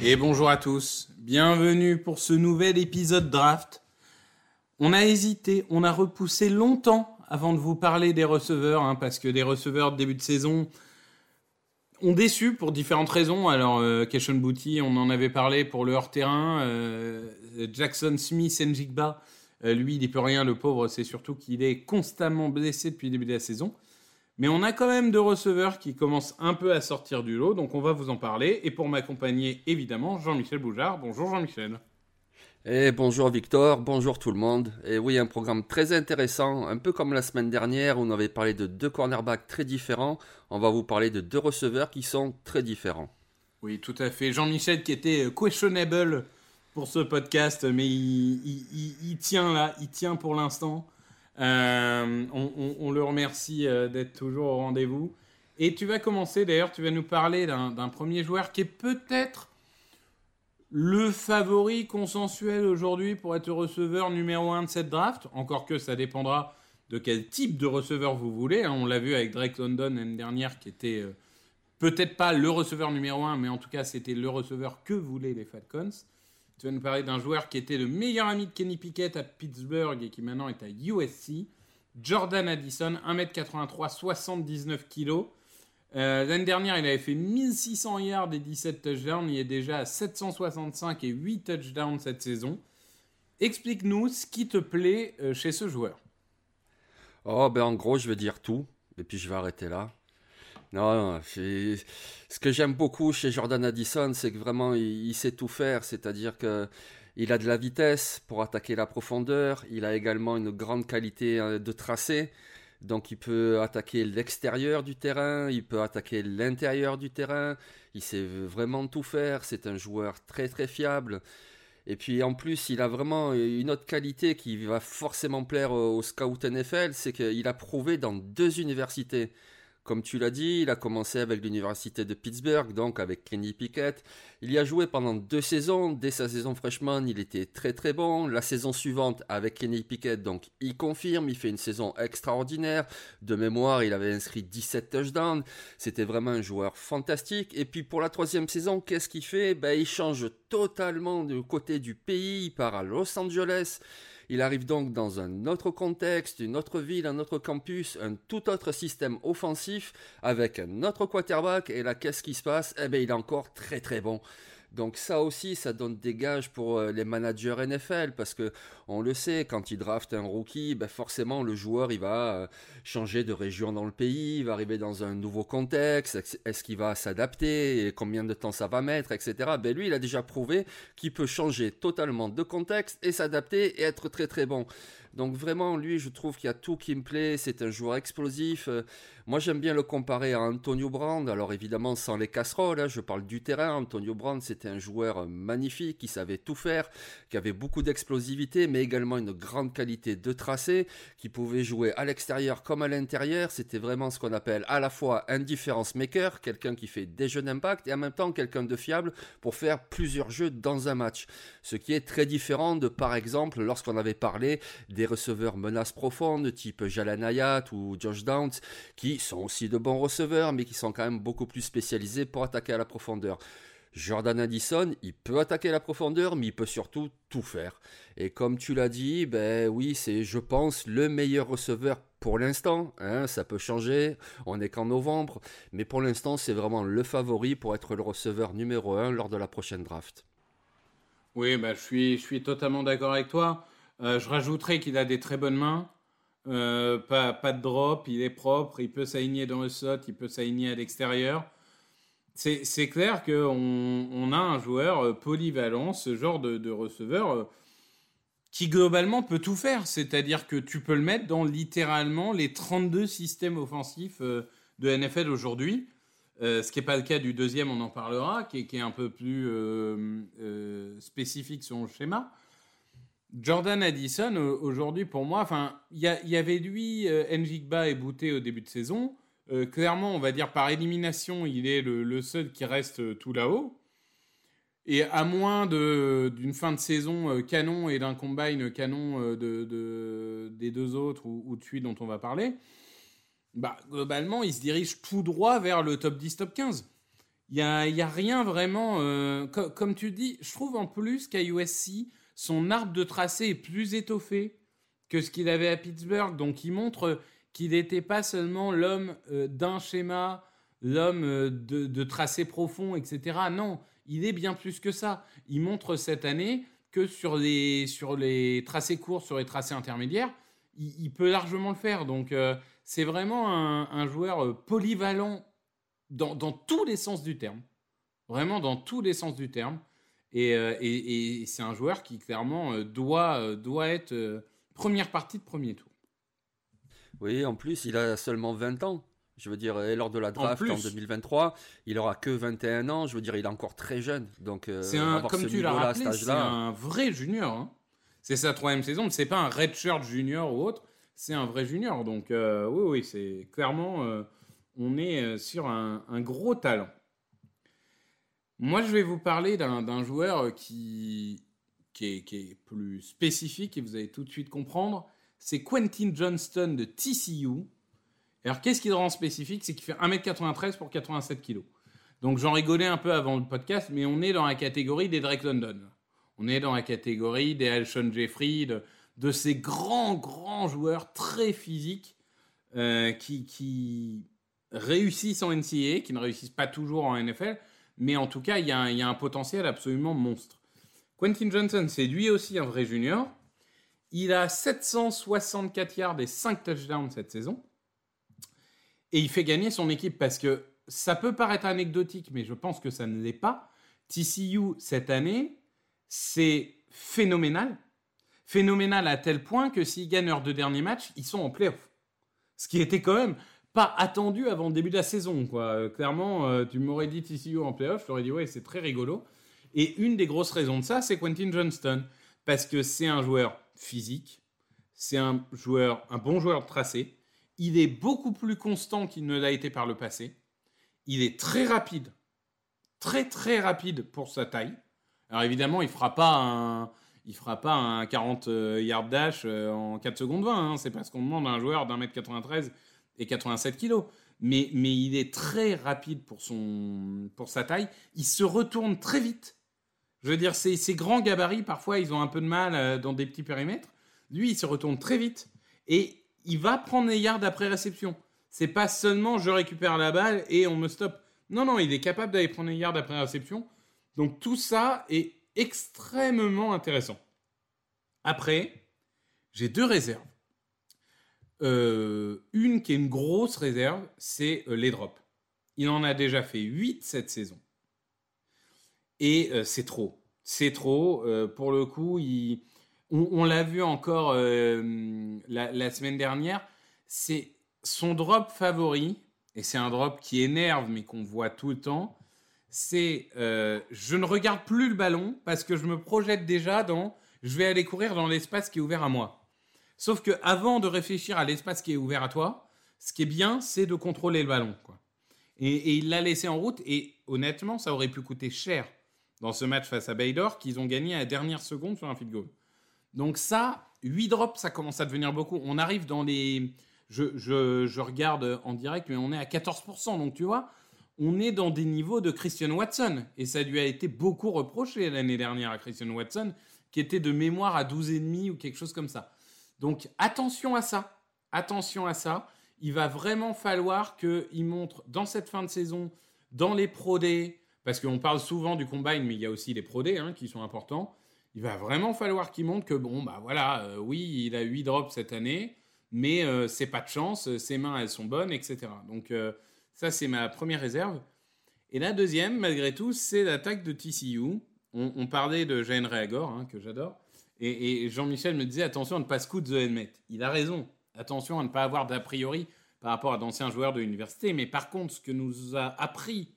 Et bonjour à tous, bienvenue pour ce nouvel épisode draft. On a hésité, on a repoussé longtemps avant de vous parler des receveurs, hein, parce que des receveurs de début de saison ont déçu pour différentes raisons. Alors, euh, Booty, on en avait parlé pour le hors-terrain. Euh, Jackson Smith, Njigba, euh, lui, il n'y peut rien, le pauvre, c'est surtout qu'il est constamment blessé depuis le début de la saison. Mais on a quand même deux receveurs qui commencent un peu à sortir du lot, donc on va vous en parler. Et pour m'accompagner, évidemment, Jean-Michel Boujard. Bonjour Jean-Michel. Et bonjour Victor, bonjour tout le monde. Et oui, un programme très intéressant, un peu comme la semaine dernière où on avait parlé de deux cornerbacks très différents. On va vous parler de deux receveurs qui sont très différents. Oui, tout à fait. Jean-Michel qui était euh, questionable pour ce podcast, mais il, tient là, il tient pour l'instant. Euh, on, le remercie euh, d'être toujours au rendez-vous. Et tu vas commencer d'ailleurs, tu vas nous parler d'un premier joueur qui est peut-être le favori consensuel aujourd'hui pour être receveur numéro 1 de cette draft. Encore que ça dépendra de quel type de receveur vous voulez. hein. On l'a vu avec Drake London l'année dernière qui était euh, peut-être pas le receveur numéro 1, mais en tout cas c'était le receveur que voulaient les Falcons. Tu vas nous parler d'un joueur qui était le meilleur ami de Kenny Pickett à Pittsburgh et qui maintenant est à USC. Jordan Addison, 1m83, 79 kg. L'année dernière, il avait fait 1600 yards et 17 touchdowns. Il est déjà à 765 et 8 touchdowns cette saison. Explique-nous ce qui te plaît euh, chez ce joueur. Oh, ben en gros, je vais dire tout, et puis je vais arrêter là. Non, ce que j'aime beaucoup chez Jordan Addison, c'est que vraiment, il, il sait tout faire, c'est-à-dire que il a de la vitesse pour attaquer la profondeur, il a également une grande qualité euh, de tracé, donc il peut attaquer l'extérieur du terrain, il peut attaquer l'intérieur du terrain, il sait vraiment tout faire, c'est un joueur très très fiable. Et puis en plus, il a vraiment une autre qualité qui va forcément plaire aux scouts NFL, c'est qu'il a prouvé dans deux universités. Comme tu l'as dit, il a commencé avec l'université de Pittsburgh, donc avec Kenny Pickett. Il y a joué pendant deux saisons. Dès sa saison freshman, il était très très bon. La saison suivante, avec Kenny Pickett, donc il confirme, il fait une saison extraordinaire. De mémoire, il avait inscrit 17 touchdowns. C'était vraiment un joueur fantastique. Et puis pour la troisième saison, qu'est-ce qu'il fait? Ben, Il change totalement de côté du pays. Il part à Los Angeles. Il arrive donc dans un autre contexte, une autre ville, un autre campus, un tout autre système offensif avec un autre quarterback. Et là, qu'est-ce qui se passe? Eh bien, il est encore très très bon. Donc ça aussi, ça donne des gages pour euh, les managers NFL parce que on le sait, quand ils draftent un rookie, ben forcément le joueur il va euh, changer de région dans le pays, il va arriver dans un nouveau contexte, est-ce- qu'il va s'adapter, combien de temps ça va mettre, etc. Ben lui, il a déjà prouvé qu'il peut changer totalement de contexte et s'adapter et être très très bon. Donc vraiment, lui, je trouve qu'il y a tout qui me plaît. C'est un joueur explosif. Euh, moi, j'aime bien le comparer à Antonio Brand. Alors évidemment, sans les casseroles, hein, je parle du terrain. Antonio Brand, c'était un joueur magnifique, qui savait tout faire, qui avait beaucoup d'explosivité, mais également une grande qualité de tracé, qui pouvait jouer à l'extérieur comme à l'intérieur. C'était vraiment ce qu'on appelle à la fois un difference maker, quelqu'un qui fait des jeux d'impact, et en même temps quelqu'un de fiable pour faire plusieurs jeux dans un match. Ce qui est très différent de, par exemple, lorsqu'on avait parlé des receveurs menaces profondes, type Jalen Hayat ou Josh Downs, qui sont aussi de bons receveurs, mais qui sont quand même beaucoup plus spécialisés pour attaquer à la profondeur. Jordan Addison, il peut attaquer la profondeur, mais il peut surtout tout faire. Et comme tu l'as dit, ben oui, c'est, je pense, le meilleur receveur pour l'instant. Hein, ça peut changer, on n'est qu'en novembre, mais pour l'instant, c'est vraiment le favori pour être le receveur numéro 1 lors de la prochaine draft. Oui, bah, je, suis, je suis totalement d'accord avec toi. Euh, je rajouterais qu'il a des très bonnes mains. Euh, pas, de drop, il est propre, il peut s'aligner dans le slot, il peut s'aligner à l'extérieur c'est clair qu'on on a un joueur euh, polyvalent, ce genre de, receveur qui globalement peut tout faire. C'est-à-dire que tu peux le mettre dans littéralement les 32 systèmes offensifs de NFL aujourd'hui. ce qui n'est pas le cas du deuxième, on en parlera, qui est, un peu plus spécifique sur le schéma. Jordan Addison, aujourd'hui, pour moi, il y, avait lui, Njigba et Bouté au début de saison. Euh, clairement, on va dire par élimination, il est le, seul qui reste euh, tout là-haut. Et à moins d'une fin de saison euh, canon et d'un combine canon de, des deux autres ou, de celui dont on va parler, bah, globalement, il se dirige tout droit vers le top 10, top 15. Il n'y a, y a, rien vraiment. comme tu dis, je trouve en plus qu'à USC, son arbre de tracé est plus étoffé que ce qu'il avait à Pittsburgh. Donc il montre qu'il n'était pas seulement l'homme euh, d'un schéma, l'homme euh, de, tracé profond, etc. Non, il est bien plus que ça. Il montre cette année que sur les, sur les tracés courts, sur les tracés intermédiaires, il, peut largement le faire. Donc euh, c'est vraiment un, joueur polyvalent dans, tous les sens du terme. Vraiment dans tous les sens du terme. Et, et c'est un joueur qui clairement doit, doit être première partie de premier tour. Oui, en plus, il a seulement 20 ans. Je veux dire, lors de la draft en, 2023, il aura que 21 ans. Je veux dire, il est encore très jeune. Donc, euh, c'est un, comme tu l'as rappelé, c'est un vrai junior. Hein. C'est sa troisième saison. C'est pas un redshirt junior ou autre. C'est un vrai junior. Donc, euh, oui, oui, c'est clairement, euh, on est sur un, gros talent. Moi, je vais vous parler d'un joueur qui, qui est, qui, plus spécifique et vous allez tout de suite comprendre c'est Quentin Johnston de TCU. Alors, qu'est-ce qui le rend spécifique? C'est qu'il fait 1m93 pour 87 kg. Donc, j'en rigolais un peu avant le podcast, mais on est dans la catégorie des Drake London. On est dans la catégorie des Alshon Jeffrey, de, ces grands, grands joueurs très physiques euh, qui, réussissent en NCAA, qui ne réussissent pas toujours en NFL, mais en tout cas, il y, a un potentiel absolument monstre. Quentin Johnson, c'est lui aussi un vrai junior. Il a 764 yards et 5 touchdowns cette saison. Et il fait gagner son équipe parce que ça peut paraître anecdotique, mais je pense que ça ne l'est pas. TCU, cette année, c'est phénoménal. Phénoménal à tel point que s'ils gagnent leurs deux derniers matchs, ils sont en playoff. Ce qui était quand même pas attendu avant le début de la saison. Quoi. Clairement, euh, tu m'aurais dit TCU en playoff, je t'aurais dit ouais, c'est très rigolo. Et une des grosses raisons de ça, c'est Quentin Johnston. Parce que c'est un joueur physique. C'est un joueur, un bon joueur de tracé. Il est beaucoup plus constant qu'il ne l'a été par le passé. Il est très rapide, très très rapide pour sa taille. Alors évidemment, il fera pas un, il fera pas un 40 euh, yard dash euh, en 4 secondes 20. Hein. C'est parce qu'on demande à un joueur d'un mètre 93 et 87 kilos. Mais, mais il est très rapide pour, son, pour sa taille. Il se retourne très vite. Je veux dire, ces, grands gabarits, parfois, ils ont un peu de mal euh, dans des petits périmètres. Lui, il se retourne très vite et il va prendre les yards après réception. C'est pas seulement je récupère la balle et on me stoppe. Non, non, il est capable d'aller prendre les yards après réception. Donc tout ça est extrêmement intéressant. Après, j'ai deux réserves. Euh, une qui est une grosse réserve, c'est euh, les drops. Il en a déjà fait 8 cette saison. Et euh, c'est trop. C'est trop. Pour le coup, on, l'a vu encore euh, la, semaine dernière. C'est son drop favori, et c'est un drop qui énerve, mais qu'on voit tout le temps. C'est je ne regarde plus le ballon parce que je me projette déjà dans je vais aller courir dans l'espace qui est ouvert à moi. Sauf que avant de réfléchir à l'espace qui est ouvert à toi, ce qui est bien, c'est de contrôler le ballon. Et, il l'a laissé en route, et honnêtement, ça aurait pu coûter cher dans ce match face à Baylor qu'ils ont gagné à la dernière seconde sur un field goal. Donc ça, 8 drops, ça commence à devenir beaucoup. On arrive dans les... Je, je regarde en direct, mais on est à 14%. Donc tu vois, on est dans des niveaux de Christian Watson. Et ça lui a été beaucoup reproché l'année dernière à Christian Watson, qui était de mémoire à 12,5 ou quelque chose comme ça. Donc attention à ça. Attention à ça. Il va vraiment falloir qu'il montre dans cette fin de saison, dans les Pro Day, parce qu'on parle souvent du combine, mais il y a aussi les Pro Day hein, qui sont importants. Il va vraiment falloir qu'il montre que, bon, bah voilà, euh, oui, il a 8 drops cette année, mais euh, c'est pas de chance, ses mains, elles sont bonnes, etc. Donc, euh, ça, c'est ma première réserve. Et la deuxième, malgré tout, c'est l'attaque de TCU. On, parlait de Jane Reagor, hein, que j'adore. Et, Jean-Michel me disait attention à ne pas scout The Helmet. Il a raison. Attention à ne pas avoir d'a priori par rapport à d'anciens joueurs de l'université. Mais par contre, ce que nous a appris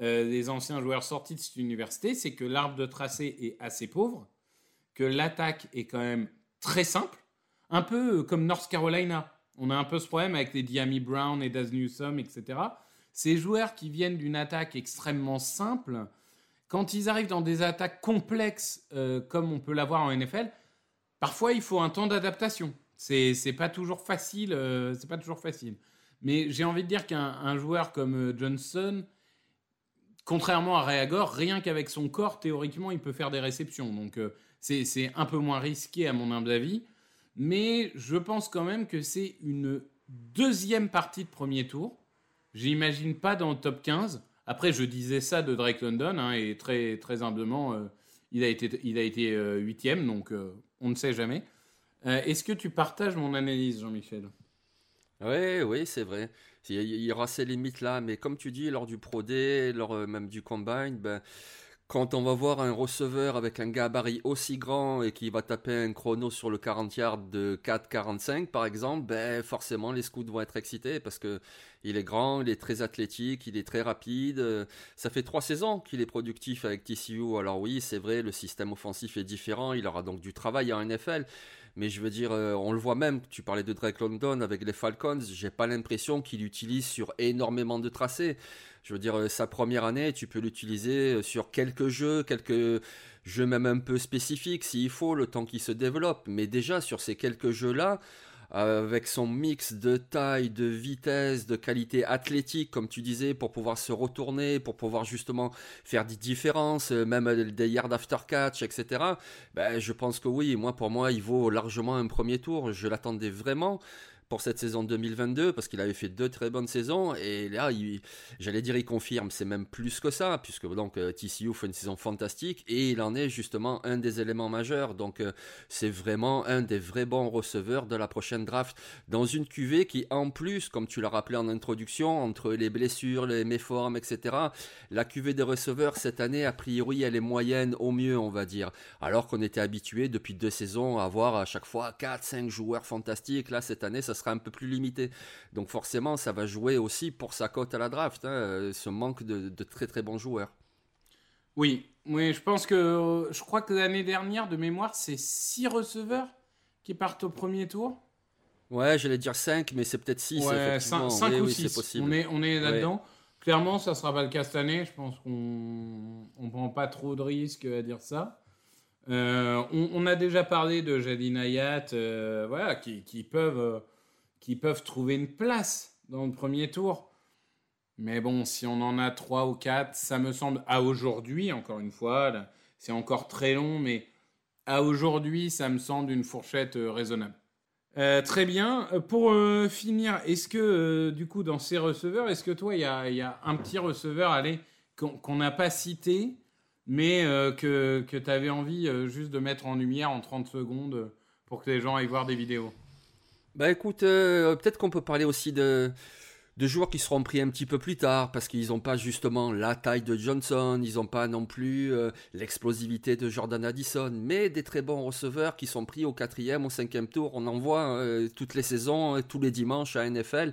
euh, les anciens joueurs sortis de cette université, c'est que l'arbre de tracé est assez pauvre, que l'attaque est quand même très simple, un peu comme North Carolina. On a un peu ce problème avec les Diami Brown et Daz Newsome, etc. Ces joueurs qui viennent d'une attaque extrêmement simple, quand ils arrivent dans des attaques complexes euh, comme on peut l'avoir en NFL, parfois il faut un temps d'adaptation. C'est pas toujours facile, euh, c'est pas toujours facile. Mais j'ai envie de dire qu'un joueur comme euh, Johnson, contrairement à Reagor, rien qu'avec son corps, théoriquement, il peut faire des réceptions. Donc c'est un peu moins risqué à mon humble avis. Mais je pense quand même que c'est une deuxième partie de premier tour. J'imagine pas dans le top 15. Après, je disais ça de Drake London, hein, et très, très humblement, euh, il a été, il a été euh, huitième, donc euh, on ne sait jamais. Est-ce que tu partages mon analyse, Jean-Michel? Oui, oui, c'est vrai. Il y aura ces limites-là, mais comme tu dis, lors du Pro lors même du Combine, ben, quand on va voir un receveur avec un gabarit aussi grand et qui va taper un chrono sur le 40 yards de 4,45 par exemple, ben forcément les scouts vont être excités parce que il est grand, il est très athlétique, il est très rapide. Ça fait trois saisons qu'il est productif avec TCU. Alors oui, c'est vrai, le système offensif est différent, il aura donc du travail en NFL. Mais je veux dire, euh, on le voit même, tu parlais de Drake London avec les Falcons, j'ai pas l'impression qu'il utilise sur énormément de tracés. Je veux dire, euh, sa première année, tu peux l'utiliser euh, sur quelques jeux, quelques jeux même un peu spécifiques s'il faut, le temps qu'il se développe. Mais déjà, sur ces quelques jeux-là, avec son mix de taille, de vitesse, de qualité athlétique, comme tu disais, pour pouvoir se retourner, pour pouvoir justement faire des différences, euh, même des yards after catch, etc. Ben, je pense que oui, moi pour moi, il vaut largement un premier tour. Je l'attendais vraiment pour cette saison 2022 parce qu'il avait fait deux très bonnes saisons et là j'allais dire il confirme. C'est même plus que ça puisque donc euh, TCU fait une saison fantastique et il en est justement un des éléments majeurs. Donc euh, c'est vraiment un des vrais bons receveurs de la prochaine draft. Dans une QV qui en plus comme tu l'as rappelé en introduction entre les blessures les méformes etc la QV des receveurs cette année a priori elle est moyenne au mieux on va dire. Alors qu'on était habitué depuis deux saisons à avoir à chaque fois 4-5 joueurs fantastiques. Là cette année ça un peu plus limité. Donc forcément, ça va jouer aussi pour sa cote à la draft, hein, ce manque de, très très bons joueurs. Oui, oui, je pense que je crois que l'année dernière, de mémoire, c'est 6 receveurs qui partent au premier tour. Ouais, j'allais dire 5, mais c'est peut-être 6. Ouais, 5, ou 6. On est, on est là-dedans. Clairement, ça sera pas le cas cette année. Je pense qu'on ne prend pas trop de risques à dire ça. Euh, on, a déjà parlé de Jadine Ayat, euh, voilà, qui, qui peuvent euh, qui peuvent trouver une place dans le premier tour. Mais bon, si on en a trois ou quatre, ça me semble, à aujourd'hui, encore une fois, c'est encore très long, mais à aujourd'hui, ça me semble une fourchette euh, raisonnable. Euh, très bien. Euh, pour finir, est-ce que, du coup, dans ces receveurs, est-ce que toi, il y a, un petit receveur, allez, qu'on n'a pas cité, mais que, que tu avais envie juste de mettre en lumière en 30 secondes pour que les gens aillent voir des vidéos? Bah écoute, euh, peut-être qu'on peut parler aussi de, de joueurs qui seront pris un petit peu plus tard parce qu'ils n'ont pas justement la taille de Johnson, ils n'ont pas non plus euh, l'explosivité de Jordan Addison, mais des très bons receveurs qui sont pris au quatrième, au cinquième tour. On en voit euh, toutes les saisons, tous les dimanches à NFL.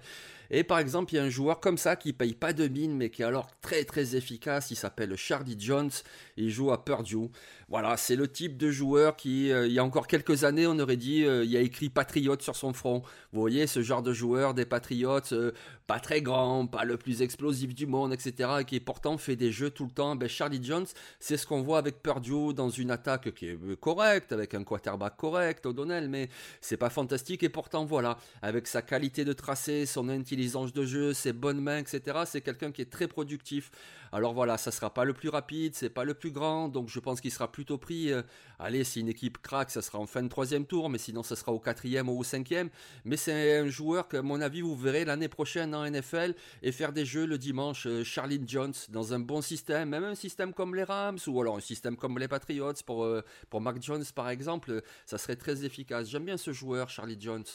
Et par exemple, il y a un joueur comme ça qui paye pas de mine, mais qui est alors très très efficace. Il s'appelle Charlie Jones. Il joue à Purdue. Voilà, c'est le type de joueur qui, euh, il y a encore quelques années, on aurait dit, euh, il y a écrit Patriote sur son front. Vous voyez, ce genre de joueur des Patriotes, euh, pas très grand, pas le plus explosif du monde, etc., qui pourtant fait des jeux tout le temps. Ben, Charlie Jones, c'est ce qu'on voit avec Purdue dans une attaque qui est correcte, avec un quarterback correct, O'Donnell, mais c'est pas fantastique. Et pourtant, voilà, avec sa qualité de tracé, son intelligence, intelligence de jeu, ses bonnes mains, etc. C'est quelqu'un qui est très productif. Alors voilà, ça sera pas le plus rapide, c'est pas le plus grand, donc je pense qu'il sera plutôt pris. Euh, allez, si une équipe craque, ça sera en fin de troisième tour, mais sinon ça sera au quatrième ou au cinquième. Mais c'est un joueur que, à mon avis, vous verrez l'année prochaine en NFL et faire des jeux le dimanche. Euh, Charlie Jones dans un bon système, même un système comme les Rams ou alors un système comme les Patriots pour euh, pour Mac Jones par exemple, ça serait très efficace. J'aime bien ce joueur, Charlie Jones.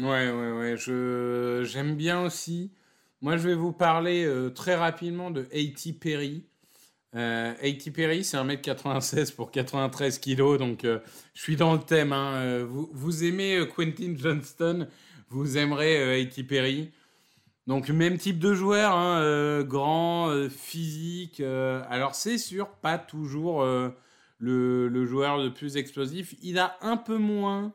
Ouais, ouais, ouais. Je j'aime bien aussi. Moi, je vais vous parler euh, très rapidement de A.T. Perry. Euh, A.T. Perry, c'est 1m96 pour 93 kg, donc euh, je suis dans le thème. Hein. Euh, vous, vous aimez Quentin Johnston, vous aimerez A.T. Perry. Donc même type de joueur, hein, grand, physique. alors c'est sûr, pas toujours le, le, joueur le plus explosif. Il a un peu moins.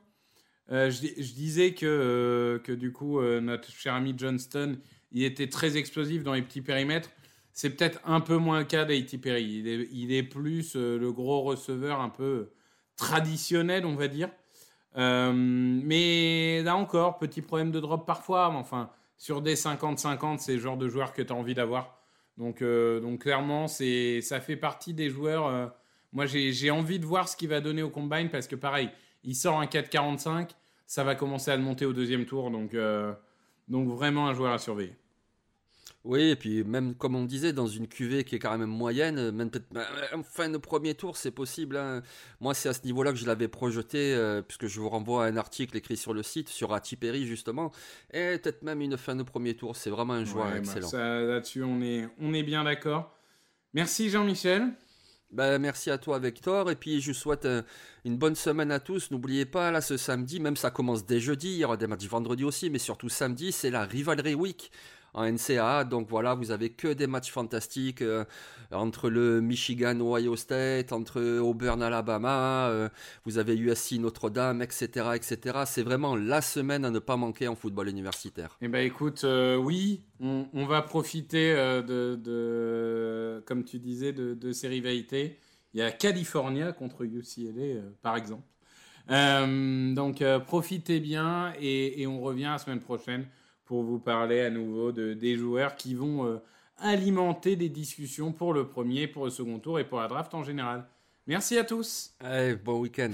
Je, je, disais que, que du coup, notre cher ami Johnston, il était très explosif dans les petits périmètres. C'est peut-être un peu moins le cas d'A.T. Perry. Il est, plus euh, le gros receveur un peu traditionnel, on va dire. Euh, mais là encore, petit problème de drop parfois. Mais enfin, sur des 50-50, c'est le genre de joueur que tu as envie d'avoir. Euh, donc clairement, ça fait partie des joueurs. moi, j'ai envie de voir ce qu'il va donner au combine parce que pareil, il sort un 4-45, ça va commencer à le monter au deuxième tour. Donc, donc vraiment un joueur à surveiller. Oui, et puis même comme on disait, dans une cuvée qui est quand même moyenne, même peut-être ben, en fin de premier tour, c'est possible. Hein. Moi, c'est à ce niveau-là que je l'avais projeté, euh, puisque je vous renvoie à un article écrit sur le site, sur Atiperi justement, et peut-être même une fin de premier tour. C'est vraiment un joueur bah, excellent. Là-dessus, on est, on est bien d'accord. Merci Jean-Michel. Ben, merci à toi Victor. Et puis je souhaite euh, une bonne semaine à tous. N'oubliez pas là ce samedi, même ça commence dès jeudi, il y aura des matchs vendredi aussi, mais surtout samedi, c'est la Rivalry Week en NCAA. Donc voilà, vous avez que des matchs fantastiques euh, entre le Michigan, Ohio State, entre Auburn, Alabama. Euh, vous avez USC, Notre-Dame, etc., etc. C'est vraiment la semaine à ne pas manquer en football universitaire. Eh ben écoute, euh, oui, on, va profiter de, comme tu disais, de, ces rivalités. Il y a California contre UCLA, par exemple. donc profitez bien et, et, on revient la semaine prochaine pour vous parler à nouveau de, des joueurs qui vont euh, alimenter des discussions pour le premier, pour le second tour et pour la draft en général. Merci à tous. Allez, bon week-end.